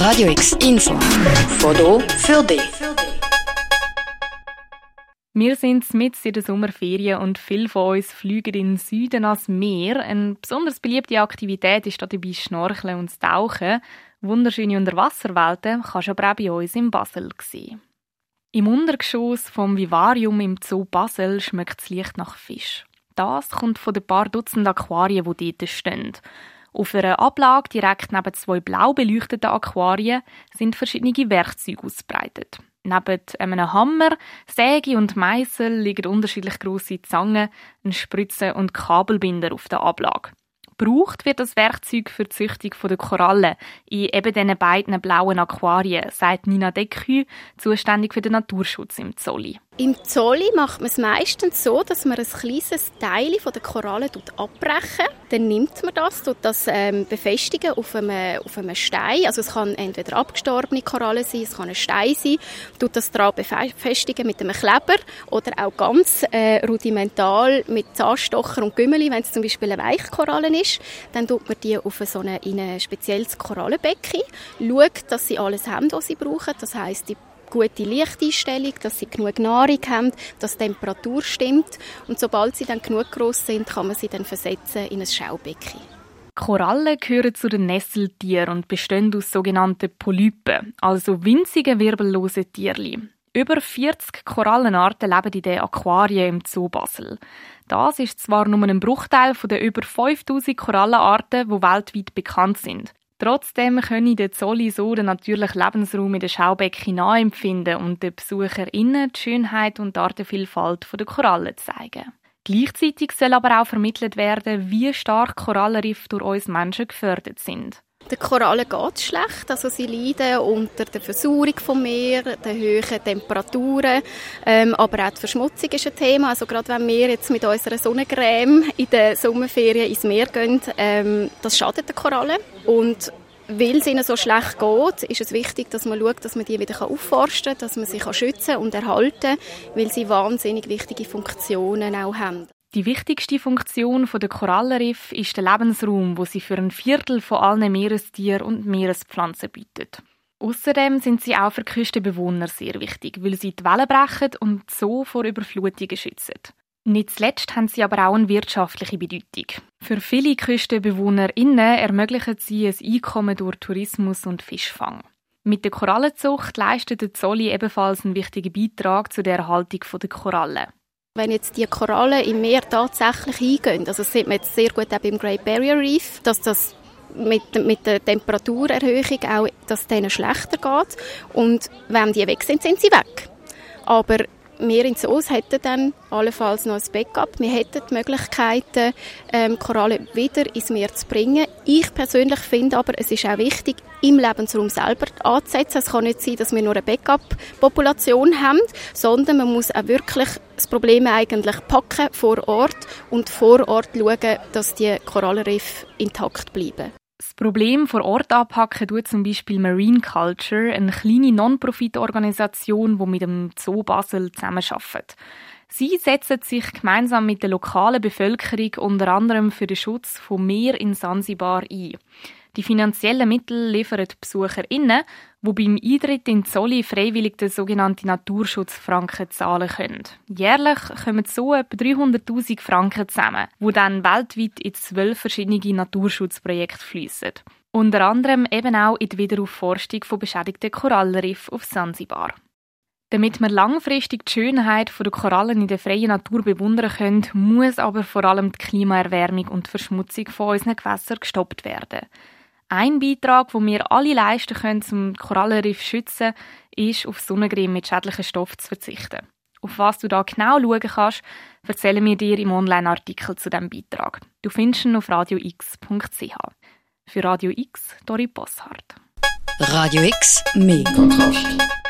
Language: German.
Radio X Info. Foto für dich. Wir sind mit in der Sommerferien und viele von uns fliegen in den Süden ans Meer. Eine besonders beliebte Aktivität ist dabei Schnorcheln und Tauchen. Wunderschöne Unterwasserwelten kannst du aber auch bei uns in Basel sehen. Im Untergeschoss vom Vivarium im Zoo Basel schmeckt das Licht nach Fisch. Das kommt von den paar Dutzend Aquarien, die dort stehen. Auf einer Ablage direkt neben zwei blau beleuchteten Aquarien sind verschiedene Werkzeuge ausgebreitet. Neben einem Hammer, Säge und Meißel liegen unterschiedlich große Zangen, ein Spritze und Kabelbinder auf der Ablage. Gebraucht wird das Werkzeug für die Züchtung der Korallen in eben diesen beiden blauen Aquarien, sagt Nina Deckhü, zuständig für den Naturschutz im Zolli. Im Zolli macht man es meistens so, dass man ein kleines Teil der Korallen abbrechen. Dann nimmt man das, tut das ähm, befestigen auf einem, auf einem Stein. Also es kann entweder abgestorbene Korallen sein, es kann ein Stein sein. Tut das daran befestigen mit einem Kleber oder auch ganz äh, rudimental mit Zahnstocher und Gümmeli, wenn es zum Beispiel eine Weichkoralle ist. Dann tut man die auf so eine, in ein spezielles Korallenbecken. Schaut, dass sie alles haben, was sie brauchen. Das heißt, die gute Lichteinstellung, dass sie genug Nahrung haben, dass die Temperatur stimmt. Und sobald sie dann genug groß sind, kann man sie dann versetzen in ein Schaubecken. Korallen gehören zu den Nesseltieren und bestehen aus sogenannten Polypen, also winzigen wirbellosen Tierchen. Über 40 Korallenarten leben in den Aquarien im Zoo Basel. Das ist zwar nur ein Bruchteil von den über 5000 Korallenarten, die weltweit bekannt sind. Trotzdem können die Zolli so den natürlichen Lebensraum in den Schaubecken nachempfinden und den BesucherInnen die Schönheit und die Artenvielfalt der Korallen zeigen. Gleichzeitig soll aber auch vermittelt werden, wie stark Korallenriffe durch uns Menschen gefördert sind. Den Korallen geht schlecht, also sie leiden unter der Versuchung vom Meer, den hohen Temperaturen, ähm, aber auch die Verschmutzung ist ein Thema. Also gerade wenn wir jetzt mit unserer Sonnencreme in den Sommerferien ins Meer gehen, ähm, das schadet den Korallen und weil es ihnen so schlecht geht, ist es wichtig, dass man schaut, dass man die wieder aufforsten kann, dass man sie schützen und erhalten kann, weil sie wahnsinnig wichtige Funktionen auch haben. Die wichtigste Funktion der Korallenriff ist der Lebensraum, wo sie für ein Viertel von allen Meerestieren und Meerespflanzen bietet. Außerdem sind sie auch für Küstenbewohner sehr wichtig, weil sie die Wellen brechen und so vor Überflutungen schützen. Nicht zuletzt haben sie aber auch eine wirtschaftliche Bedeutung. Für viele KüstenbewohnerInnen ermöglichen sie ein Einkommen durch Tourismus und Fischfang. Mit der Korallenzucht leistet der Zolli ebenfalls einen wichtigen Beitrag zur Erhaltung der Korallen. Wenn jetzt die Korallen im Meer tatsächlich eingehen, also das sieht man jetzt sehr gut auch beim Great Barrier Reef, dass das mit, mit der Temperaturerhöhung auch, dass denen schlechter geht und wenn die weg sind, sind sie weg. Aber wir in Soos hätten dann allenfalls noch ein Backup. Wir hätten die Möglichkeiten, ähm, Korallen wieder ins Meer zu bringen. Ich persönlich finde aber, es ist auch wichtig, im Lebensraum selber anzusetzen. Es kann nicht sein, dass wir nur eine Backup-Population haben, sondern man muss auch wirklich das Problem eigentlich packen vor Ort und vor Ort schauen, dass die Korallenriffe intakt bleiben. Das Problem vor Ort anpacken tut zum Beispiel Marine Culture, eine kleine Non-Profit-Organisation, die mit dem Zoo Basel zusammenarbeitet. Sie setzen sich gemeinsam mit der lokalen Bevölkerung unter anderem für den Schutz von Meer in Sansibar ein. Die finanziellen Mittel liefern BesucherInnen, die beim Eintritt in Zolli freiwillig den sogenannten Naturschutzfranken zahlen können. Jährlich kommen so etwa 300.000 Franken zusammen, die dann weltweit in zwölf verschiedene Naturschutzprojekte fließen. Unter anderem eben auch in die Wiederaufforstung von beschädigten Korallenriffen auf Sansibar. Damit wir langfristig die Schönheit der Korallen in der freien Natur bewundern können, muss aber vor allem die Klimaerwärmung und die Verschmutzung von unseren Gewässern gestoppt werden. Ein Beitrag, den wir alle leisten können, um Korallenriff zu schützen, ist, auf Sonnencreme mit schädlichen Stoffen zu verzichten. Auf was du da genau schauen kannst, erzählen wir dir im Online-Artikel zu diesem Beitrag. Du findest ihn auf radiox.ch. Für Radio X, Dori Bosshardt. Radio X, mehr Kontrast.